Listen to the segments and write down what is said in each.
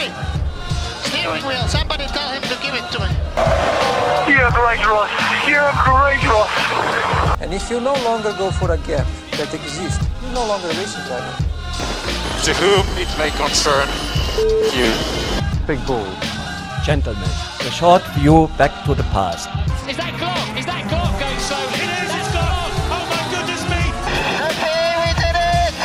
Hey! Steering wheel, somebody tell him to give it to me. You're great, Ross. You're great, Ross. And if you no longer go for a gap that exists, you're no longer a racing driver. To whom it may concern you. Big ball. Gentlemen, a short view back to the past. Is that clock? Is that clock going slowly? It is, it's gone! Oh my goodness me! Okay, we did it!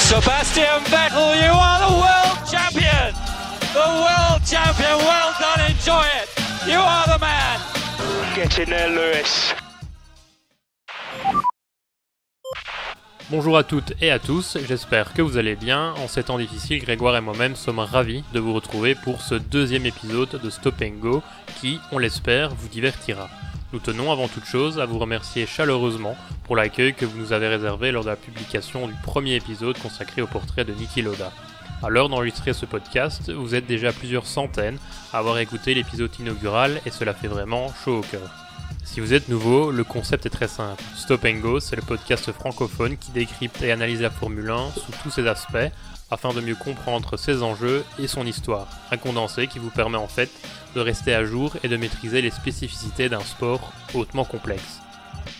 Sebastian Vettel, you are the world enjoy it! You are the man! Get in there, Lewis. Bonjour à toutes et à tous, j'espère que vous allez bien. En ces temps difficiles, Grégoire et moi-même sommes ravis de vous retrouver pour ce deuxième épisode de Stop and Go qui, on l'espère, vous divertira. Nous tenons avant toute chose à vous remercier chaleureusement pour l'accueil que vous nous avez réservé lors de la publication du premier épisode consacré au portrait de Niki Loda. À l'heure d'enregistrer ce podcast, vous êtes déjà plusieurs centaines à avoir écouté l'épisode inaugural et cela fait vraiment chaud au cœur. Si vous êtes nouveau, le concept est très simple. Stop Go, c'est le podcast francophone qui décrypte et analyse la Formule 1 sous tous ses aspects afin de mieux comprendre ses enjeux et son histoire. Un condensé qui vous permet en fait de rester à jour et de maîtriser les spécificités d'un sport hautement complexe.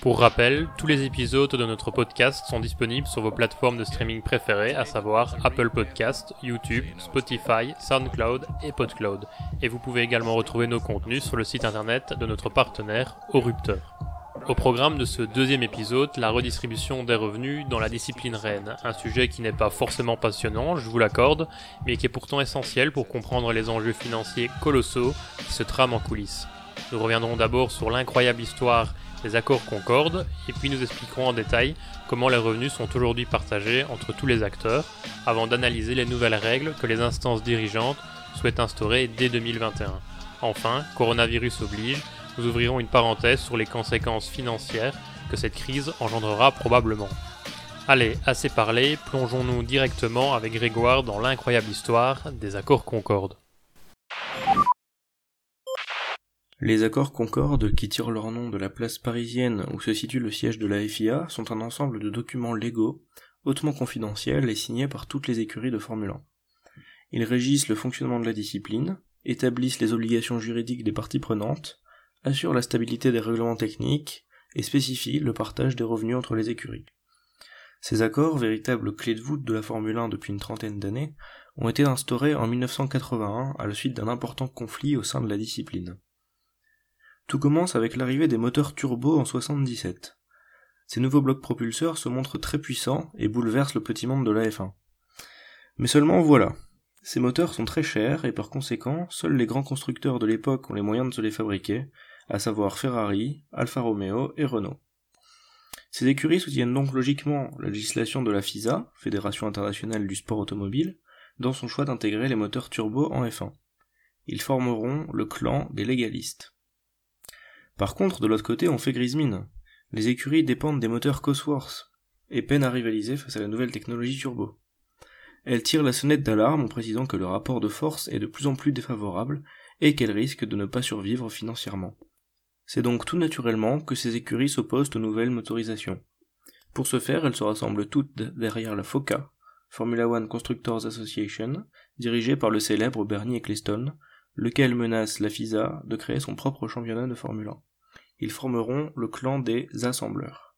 Pour rappel, tous les épisodes de notre podcast sont disponibles sur vos plateformes de streaming préférées, à savoir Apple Podcast, YouTube, Spotify, SoundCloud et PodCloud. Et vous pouvez également retrouver nos contenus sur le site internet de notre partenaire Orupteur. Au programme de ce deuxième épisode, la redistribution des revenus dans la discipline reine, un sujet qui n'est pas forcément passionnant, je vous l'accorde, mais qui est pourtant essentiel pour comprendre les enjeux financiers colossaux qui se trament en coulisses. Nous reviendrons d'abord sur l'incroyable histoire des accords Concorde, et puis nous expliquerons en détail comment les revenus sont aujourd'hui partagés entre tous les acteurs, avant d'analyser les nouvelles règles que les instances dirigeantes souhaitent instaurer dès 2021. Enfin, coronavirus oblige, nous ouvrirons une parenthèse sur les conséquences financières que cette crise engendrera probablement. Allez, assez parlé, plongeons-nous directement avec Grégoire dans l'incroyable histoire des accords Concorde. Les accords Concorde, qui tirent leur nom de la place parisienne où se situe le siège de la FIA, sont un ensemble de documents légaux, hautement confidentiels et signés par toutes les écuries de Formule 1. Ils régissent le fonctionnement de la discipline, établissent les obligations juridiques des parties prenantes, assurent la stabilité des règlements techniques et spécifient le partage des revenus entre les écuries. Ces accords, véritables clés de voûte de la Formule 1 depuis une trentaine d'années, ont été instaurés en 1981 à la suite d'un important conflit au sein de la discipline. Tout commence avec l'arrivée des moteurs turbo en 77. Ces nouveaux blocs propulseurs se montrent très puissants et bouleversent le petit monde de la F1. Mais seulement voilà. Ces moteurs sont très chers et par conséquent, seuls les grands constructeurs de l'époque ont les moyens de se les fabriquer, à savoir Ferrari, Alfa Romeo et Renault. Ces écuries soutiennent donc logiquement la législation de la FISA, Fédération internationale du sport automobile, dans son choix d'intégrer les moteurs turbo en F1. Ils formeront le clan des légalistes. Par contre, de l'autre côté, on fait grise. Les écuries dépendent des moteurs Cosworth et peinent à rivaliser face à la nouvelle technologie turbo. Elles tirent la sonnette d'alarme en précisant que le rapport de force est de plus en plus défavorable et qu'elles risquent de ne pas survivre financièrement. C'est donc tout naturellement que ces écuries s'opposent aux nouvelles motorisations. Pour ce faire, elles se rassemblent toutes derrière la FOCA, Formula One Constructors Association, dirigée par le célèbre Bernie Ecclestone, lequel menace la FISA de créer son propre championnat de Formule 1. Ils formeront le clan des assembleurs.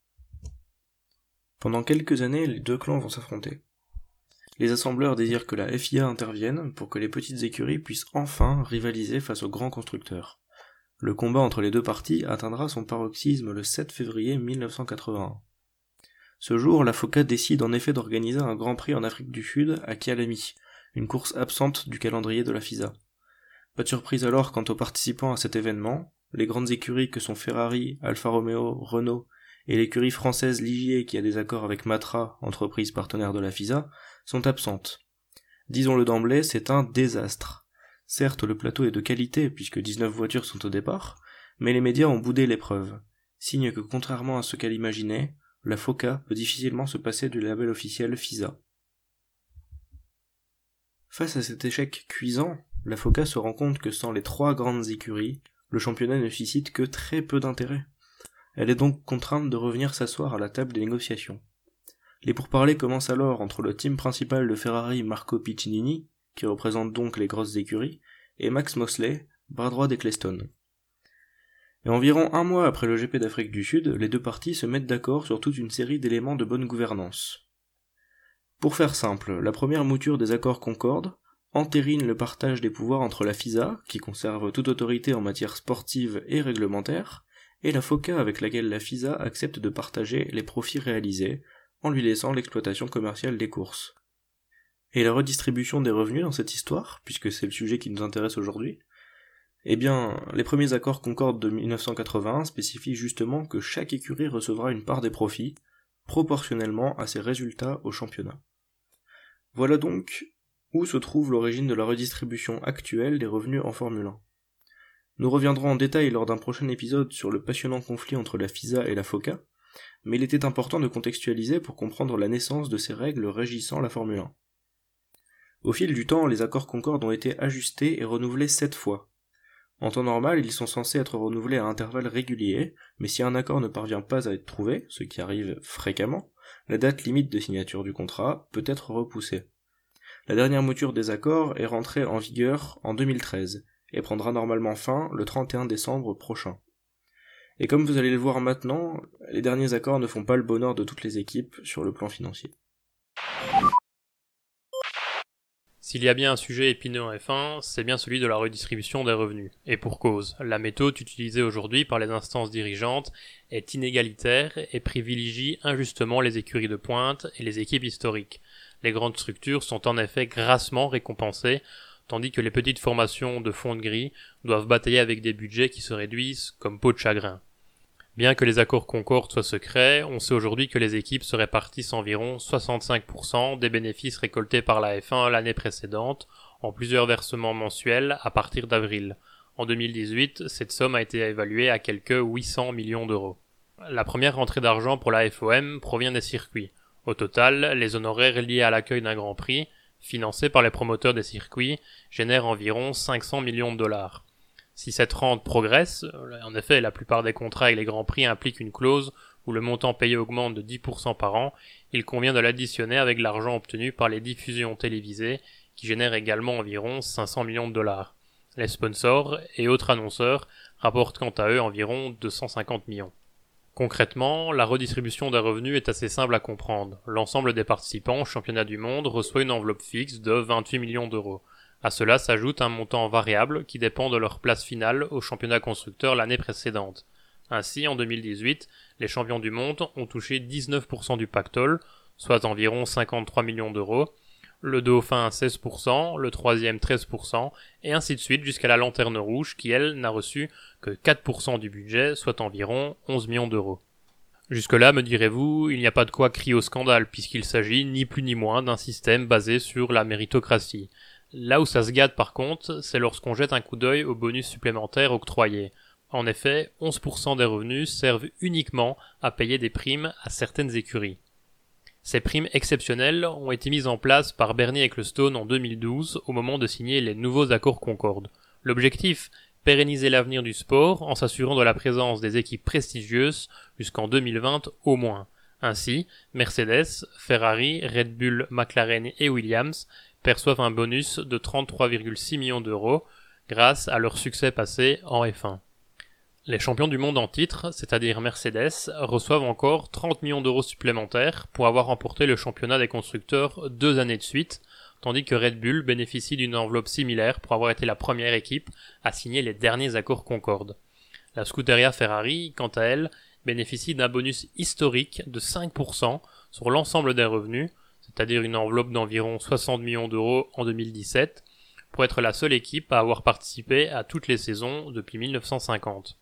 Pendant quelques années, les deux clans vont s'affronter. Les assembleurs désirent que la FIA intervienne pour que les petites écuries puissent enfin rivaliser face aux grands constructeurs. Le combat entre les deux parties atteindra son paroxysme le 7 février 1981. Ce jour, la FOCA décide en effet d'organiser un Grand Prix en Afrique du Sud à Kialami, une course absente du calendrier de la FISA. Pas de surprise alors quant aux participants à cet événement, les grandes écuries que sont Ferrari, Alfa Romeo, Renault et l'écurie française Ligier qui a des accords avec Matra, entreprise partenaire de la FISA, sont absentes. Disons-le d'emblée, c'est un désastre. Certes, le plateau est de qualité puisque 19 voitures sont au départ, mais les médias ont boudé l'épreuve. Signe que contrairement à ce qu'elle imaginait, la FOCA peut difficilement se passer du label officiel FISA. Face à cet échec cuisant, la FOCA se rend compte que sans les trois grandes écuries, le championnat ne suscite que très peu d'intérêt. Elle est donc contrainte de revenir s'asseoir à la table des négociations. Les pourparlers commencent alors entre le team principal de Ferrari Marco Piccinini qui représente donc les grosses écuries, et Max Mosley, bras droit d'Eccleston. Et environ un mois après le GP d'Afrique du Sud, les deux parties se mettent d'accord sur toute une série d'éléments de bonne gouvernance. Pour faire simple, la première mouture des accords Concorde entérine le partage des pouvoirs entre la FISA, qui conserve toute autorité en matière sportive et réglementaire, et la FOCA avec laquelle la FISA accepte de partager les profits réalisés, en lui laissant l'exploitation commerciale des courses. Et la redistribution des revenus dans cette histoire, puisque c'est le sujet qui nous intéresse aujourd'hui, eh bien, les premiers accords Concorde de 1981 spécifient justement que chaque écurie recevra une part des profits, proportionnellement à ses résultats au championnat. Voilà donc où se trouve l'origine de la redistribution actuelle des revenus en Formule 1. Nous reviendrons en détail lors d'un prochain épisode sur le passionnant conflit entre la FISA et la FOCA, mais il était important de contextualiser pour comprendre la naissance de ces règles régissant la Formule 1. Au fil du temps, les accords Concorde ont été ajustés et renouvelés sept fois. En temps normal, ils sont censés être renouvelés à intervalles réguliers, mais si un accord ne parvient pas à être trouvé, ce qui arrive fréquemment, la date limite de signature du contrat peut être repoussée. La dernière mouture des accords est rentrée en vigueur en 2013 et prendra normalement fin le 31 décembre prochain. Et comme vous allez le voir maintenant, les derniers accords ne font pas le bonheur de toutes les équipes sur le plan financier. S'il y a bien un sujet épineux en F1, c'est bien celui de la redistribution des revenus. Et pour cause, la méthode utilisée aujourd'hui par les instances dirigeantes est inégalitaire et privilégie injustement les écuries de pointe et les équipes historiques. Les grandes structures sont en effet grassement récompensées, tandis que les petites formations de fond de gris doivent batailler avec des budgets qui se réduisent comme peau de chagrin. Bien que les accords Concorde soient secrets, on sait aujourd'hui que les équipes se répartissent environ 65% des bénéfices récoltés par la F1 l'année précédente, en plusieurs versements mensuels à partir d'avril. En 2018, cette somme a été évaluée à quelques 800 millions d'euros. La première rentrée d'argent pour la FOM provient des circuits. Au total, les honoraires liés à l'accueil d'un Grand Prix, financés par les promoteurs des circuits, génèrent environ 500 millions de dollars. Si cette rente progresse, euh, en effet la plupart des contrats avec les grands prix impliquent une clause où le montant payé augmente de 10% par an, il convient de l'additionner avec l'argent obtenu par les diffusions télévisées qui génèrent également environ 500 millions de dollars. Les sponsors et autres annonceurs rapportent quant à eux environ 250 millions. Concrètement, la redistribution des revenus est assez simple à comprendre. L'ensemble des participants au championnat du monde reçoit une enveloppe fixe de 28 millions d'euros. À cela s'ajoute un montant variable qui dépend de leur place finale au championnat constructeur l'année précédente. Ainsi, en 2018, les champions du monde ont touché 19% du pactole, soit environ 53 millions d'euros, le dauphin 16%, le troisième 13%, et ainsi de suite jusqu'à la lanterne rouge qui, elle, n'a reçu que 4% du budget, soit environ 11 millions d'euros. Jusque-là, me direz-vous, il n'y a pas de quoi crier au scandale, puisqu'il s'agit ni plus ni moins d'un système basé sur la méritocratie. Là où ça se gâte par contre, c'est lorsqu'on jette un coup d'œil aux bonus supplémentaires octroyés. En effet, 11% des revenus servent uniquement à payer des primes à certaines écuries. Ces primes exceptionnelles ont été mises en place par Bernie Ecclestone en 2012 au moment de signer les nouveaux accords Concorde. L'objectif pérenniser l'avenir du sport en s'assurant de la présence des équipes prestigieuses jusqu'en 2020 au moins. Ainsi, Mercedes, Ferrari, Red Bull, McLaren et Williams perçoivent un bonus de 33,6 millions d'euros grâce à leur succès passé en F1. Les champions du monde en titre, c'est-à-dire Mercedes, reçoivent encore 30 millions d'euros supplémentaires pour avoir remporté le championnat des constructeurs deux années de suite, tandis que Red Bull bénéficie d'une enveloppe similaire pour avoir été la première équipe à signer les derniers accords Concorde. La Scuderia Ferrari, quant à elle, bénéficie d'un bonus historique de 5% sur l'ensemble des revenus, c'est-à-dire une enveloppe d'environ 60 millions d'euros en 2017, pour être la seule équipe à avoir participé à toutes les saisons depuis 1950.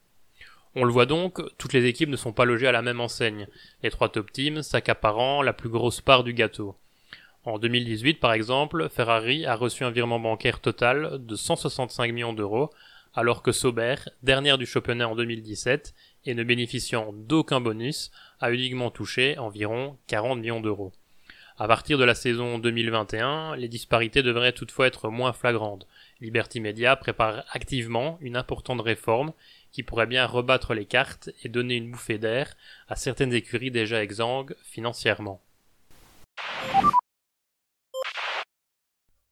On le voit donc, toutes les équipes ne sont pas logées à la même enseigne, les trois top teams s'accaparant la plus grosse part du gâteau. En 2018, par exemple, Ferrari a reçu un virement bancaire total de 165 millions d'euros, alors que Sauber, dernière du championnat en 2017 et ne bénéficiant d'aucun bonus, a uniquement touché environ 40 millions d'euros. À partir de la saison 2021, les disparités devraient toutefois être moins flagrantes. Liberty Media prépare activement une importante réforme qui pourrait bien rebattre les cartes et donner une bouffée d'air à certaines écuries déjà exsangues financièrement.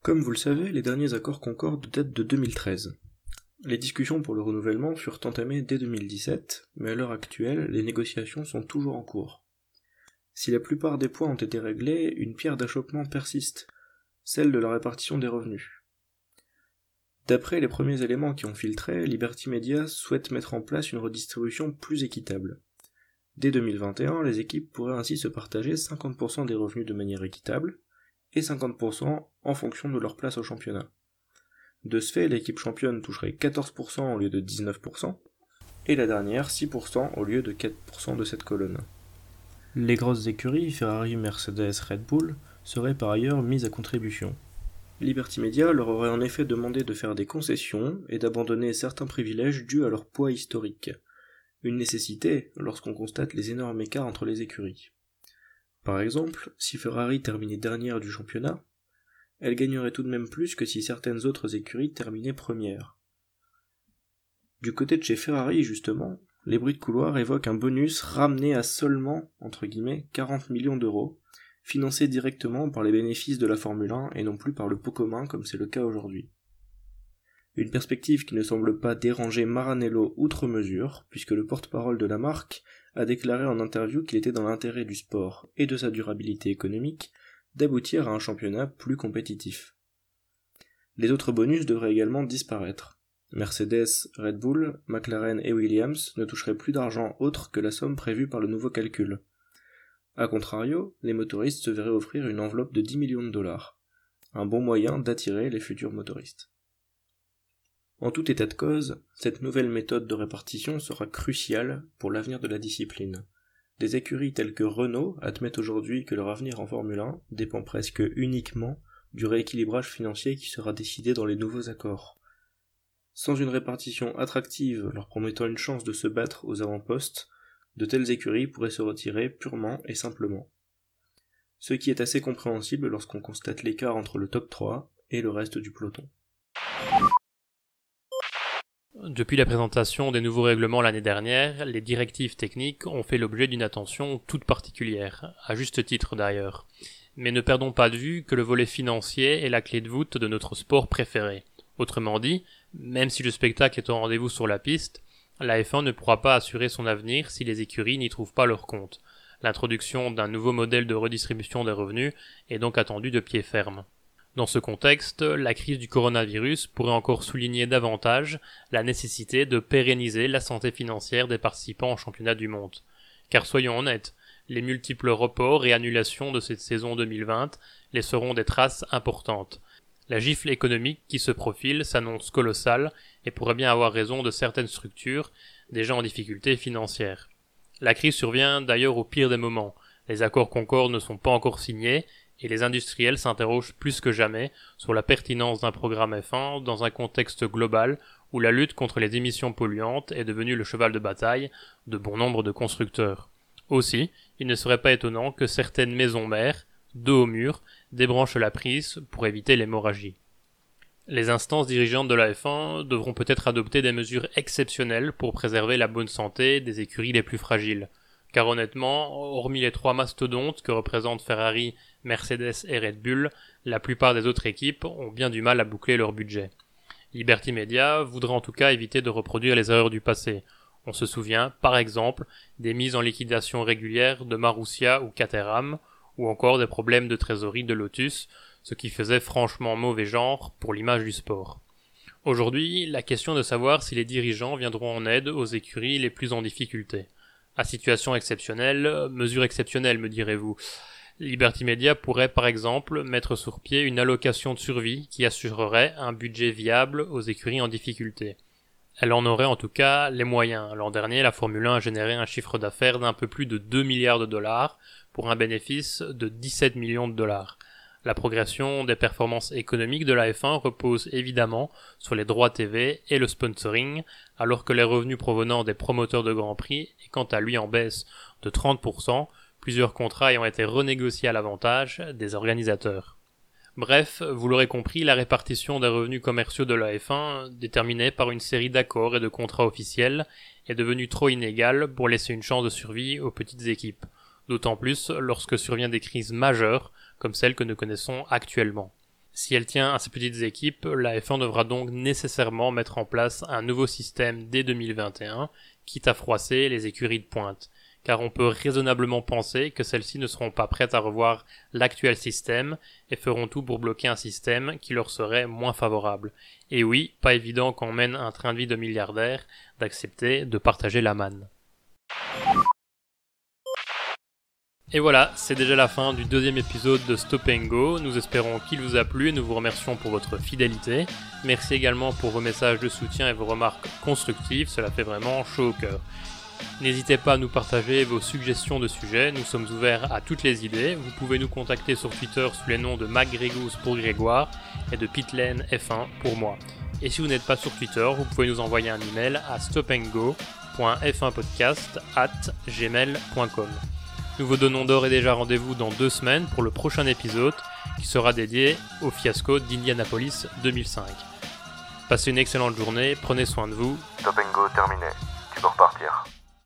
Comme vous le savez, les derniers accords Concorde datent de 2013. Les discussions pour le renouvellement furent entamées dès 2017, mais à l'heure actuelle, les négociations sont toujours en cours. Si la plupart des points ont été réglés, une pierre d'achoppement persiste, celle de la répartition des revenus. D'après les premiers éléments qui ont filtré, Liberty Media souhaite mettre en place une redistribution plus équitable. Dès 2021, les équipes pourraient ainsi se partager 50% des revenus de manière équitable, et 50% en fonction de leur place au championnat. De ce fait, l'équipe championne toucherait 14% au lieu de 19%, et la dernière 6% au lieu de 4% de cette colonne. Les grosses écuries, Ferrari, Mercedes, Red Bull, seraient par ailleurs mises à contribution. Liberty Media leur aurait en effet demandé de faire des concessions et d'abandonner certains privilèges dus à leur poids historique. Une nécessité lorsqu'on constate les énormes écarts entre les écuries. Par exemple, si Ferrari terminait dernière du championnat, elle gagnerait tout de même plus que si certaines autres écuries terminaient premières. Du côté de chez Ferrari, justement, les bruits de couloir évoquent un bonus ramené à seulement, entre guillemets, 40 millions d'euros, financé directement par les bénéfices de la Formule 1 et non plus par le pot commun comme c'est le cas aujourd'hui. Une perspective qui ne semble pas déranger Maranello outre mesure, puisque le porte-parole de la marque a déclaré en interview qu'il était dans l'intérêt du sport et de sa durabilité économique d'aboutir à un championnat plus compétitif. Les autres bonus devraient également disparaître. Mercedes, Red Bull, McLaren et Williams ne toucheraient plus d'argent autre que la somme prévue par le nouveau calcul. A contrario, les motoristes se verraient offrir une enveloppe de 10 millions de dollars. Un bon moyen d'attirer les futurs motoristes. En tout état de cause, cette nouvelle méthode de répartition sera cruciale pour l'avenir de la discipline. Des écuries telles que Renault admettent aujourd'hui que leur avenir en Formule 1 dépend presque uniquement du rééquilibrage financier qui sera décidé dans les nouveaux accords. Sans une répartition attractive leur promettant une chance de se battre aux avant-postes, de telles écuries pourraient se retirer purement et simplement. Ce qui est assez compréhensible lorsqu'on constate l'écart entre le top 3 et le reste du peloton. Depuis la présentation des nouveaux règlements l'année dernière, les directives techniques ont fait l'objet d'une attention toute particulière, à juste titre d'ailleurs. Mais ne perdons pas de vue que le volet financier est la clé de voûte de notre sport préféré. Autrement dit, même si le spectacle est au rendez-vous sur la piste, la F1 ne pourra pas assurer son avenir si les écuries n'y trouvent pas leur compte. L'introduction d'un nouveau modèle de redistribution des revenus est donc attendue de pied ferme. Dans ce contexte, la crise du coronavirus pourrait encore souligner davantage la nécessité de pérenniser la santé financière des participants au championnat du monde. Car soyons honnêtes, les multiples reports et annulations de cette saison 2020 laisseront des traces importantes. La gifle économique qui se profile s'annonce colossale et pourrait bien avoir raison de certaines structures déjà en difficulté financière. La crise survient d'ailleurs au pire des moments. Les accords Concorde ne sont pas encore signés et les industriels s'interrogent plus que jamais sur la pertinence d'un programme F1 dans un contexte global où la lutte contre les émissions polluantes est devenue le cheval de bataille de bon nombre de constructeurs. Aussi, il ne serait pas étonnant que certaines maisons mères, dos au mur, débranchent la prise pour éviter l'hémorragie. Les instances dirigeantes de la F1 devront peut-être adopter des mesures exceptionnelles pour préserver la bonne santé des écuries les plus fragiles. Car honnêtement, hormis les trois mastodontes que représentent Ferrari, Mercedes et Red Bull, la plupart des autres équipes ont bien du mal à boucler leur budget. Liberty Media voudrait en tout cas éviter de reproduire les erreurs du passé. On se souvient, par exemple, des mises en liquidation régulières de Marussia ou Caterham, ou encore des problèmes de trésorerie de Lotus, ce qui faisait franchement mauvais genre pour l'image du sport. Aujourd'hui, la question de savoir si les dirigeants viendront en aide aux écuries les plus en difficulté. À situation exceptionnelle, mesure exceptionnelle me direz-vous. Liberty Media pourrait par exemple mettre sur pied une allocation de survie qui assurerait un budget viable aux écuries en difficulté. Elle en aurait en tout cas les moyens. L'an dernier, la Formule 1 a généré un chiffre d'affaires d'un peu plus de 2 milliards de dollars pour un bénéfice de 17 millions de dollars. La progression des performances économiques de la F1 repose évidemment sur les droits TV et le sponsoring, alors que les revenus provenant des promoteurs de Grand Prix est quant à lui en baisse de 30%, plusieurs contrats ayant été renégociés à l'avantage des organisateurs. Bref, vous l'aurez compris, la répartition des revenus commerciaux de la F1, déterminée par une série d'accords et de contrats officiels, est devenue trop inégale pour laisser une chance de survie aux petites équipes, d'autant plus lorsque survient des crises majeures comme celle que nous connaissons actuellement. Si elle tient à ces petites équipes, la F1 devra donc nécessairement mettre en place un nouveau système dès 2021, quitte à froisser les écuries de pointe car on peut raisonnablement penser que celles-ci ne seront pas prêtes à revoir l'actuel système et feront tout pour bloquer un système qui leur serait moins favorable. Et oui, pas évident quand mène un train de vie de milliardaire d'accepter de partager la manne. Et voilà, c'est déjà la fin du deuxième épisode de Stop Go. Nous espérons qu'il vous a plu et nous vous remercions pour votre fidélité. Merci également pour vos messages de soutien et vos remarques constructives, cela fait vraiment chaud au cœur. N'hésitez pas à nous partager vos suggestions de sujets, nous sommes ouverts à toutes les idées. Vous pouvez nous contacter sur Twitter sous les noms de MacGregous pour Grégoire et de Pitlen F1 pour moi. Et si vous n'êtes pas sur Twitter, vous pouvez nous envoyer un email à stopandgo.f1podcast at gmail.com. Nous vous donnons d'ores et déjà rendez-vous dans deux semaines pour le prochain épisode qui sera dédié au fiasco d'Indianapolis 2005. Passez une excellente journée, prenez soin de vous. Terminé, tu peux repartir.